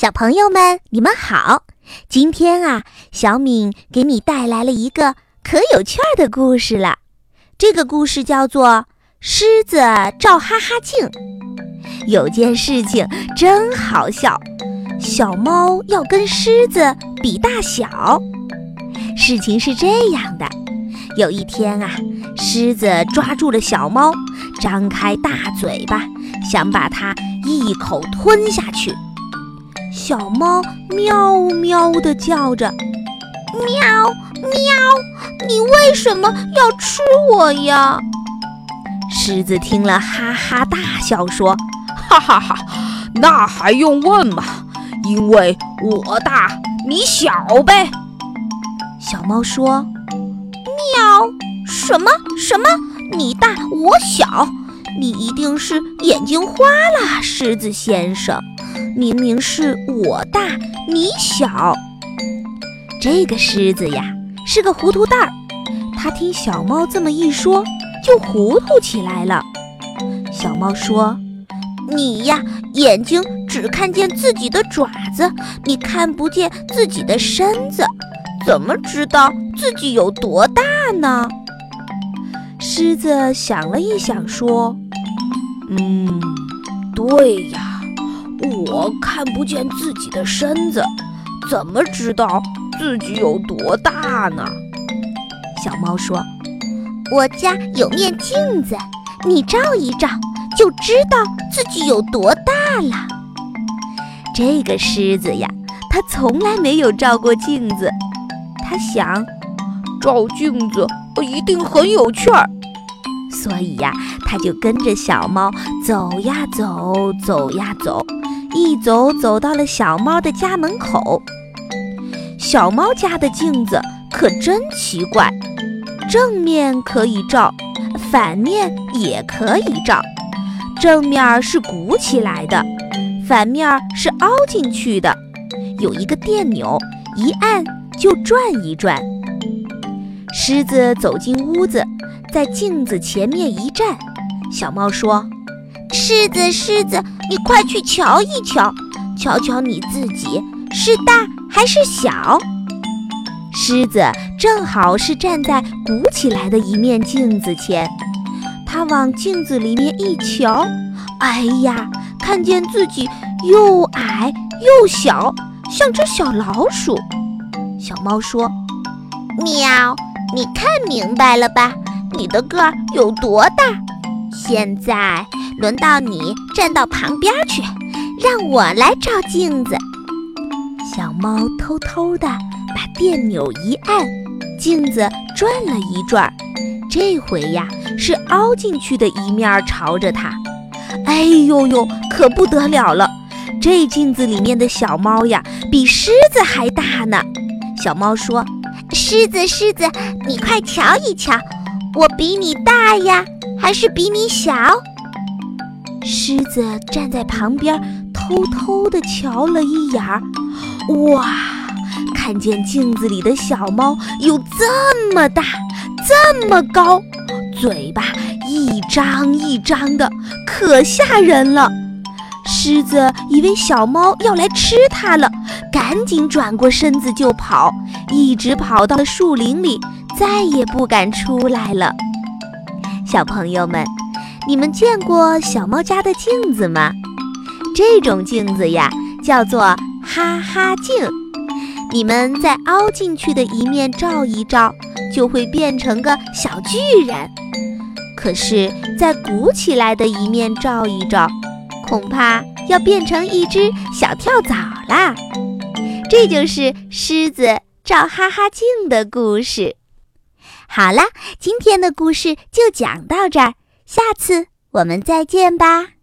小朋友们，你们好！今天啊，小敏给你带来了一个可有趣儿的故事了。这个故事叫做《狮子照哈哈镜》。有件事情真好笑，小猫要跟狮子比大小。事情是这样的：有一天啊，狮子抓住了小猫，张开大嘴巴，想把它一口吞下去。小猫喵喵地叫着，喵喵，你为什么要吃我呀？狮子听了哈哈大笑说：“哈哈哈，那还用问吗？因为我大你小呗。”小猫说：“喵，什么什么？你大我小？你一定是眼睛花了，狮子先生。”明明是我大你小，这个狮子呀是个糊涂蛋儿。他听小猫这么一说，就糊涂起来了。小猫说：“你呀，眼睛只看见自己的爪子，你看不见自己的身子，怎么知道自己有多大呢？”狮子想了一想，说：“嗯，对呀。”我看不见自己的身子，怎么知道自己有多大呢？小猫说：“我家有面镜子，你照一照，就知道自己有多大了。”这个狮子呀，它从来没有照过镜子，它想，照镜子一定很有趣儿，所以呀，它就跟着小猫走呀走，走呀走。走走到了小猫的家门口，小猫家的镜子可真奇怪，正面可以照，反面也可以照。正面是鼓起来的，反面是凹进去的，有一个电钮，一按就转一转。狮子走进屋子，在镜子前面一站，小猫说。狮子，狮子，你快去瞧一瞧，瞧瞧你自己是大还是小。狮子正好是站在鼓起来的一面镜子前，它往镜子里面一瞧，哎呀，看见自己又矮又小，像只小老鼠。小猫说：“喵，你看明白了吧？你的个儿有多大？现在。”轮到你站到旁边去，让我来照镜子。小猫偷偷地把电钮一按，镜子转了一转，这回呀是凹进去的一面朝着它。哎呦呦，可不得了了！这镜子里面的小猫呀，比狮子还大呢。小猫说：“狮子，狮子，你快瞧一瞧，我比你大呀，还是比你小？”狮子站在旁边，偷偷地瞧了一眼儿，哇，看见镜子里的小猫有这么大，这么高，嘴巴一张一张的，可吓人了。狮子以为小猫要来吃它了，赶紧转过身子就跑，一直跑到了树林里，再也不敢出来了。小朋友们。你们见过小猫家的镜子吗？这种镜子呀，叫做哈哈镜。你们在凹进去的一面照一照，就会变成个小巨人；可是，在鼓起来的一面照一照，恐怕要变成一只小跳蚤啦。这就是狮子照哈哈镜的故事。好啦，今天的故事就讲到这儿。下次我们再见吧。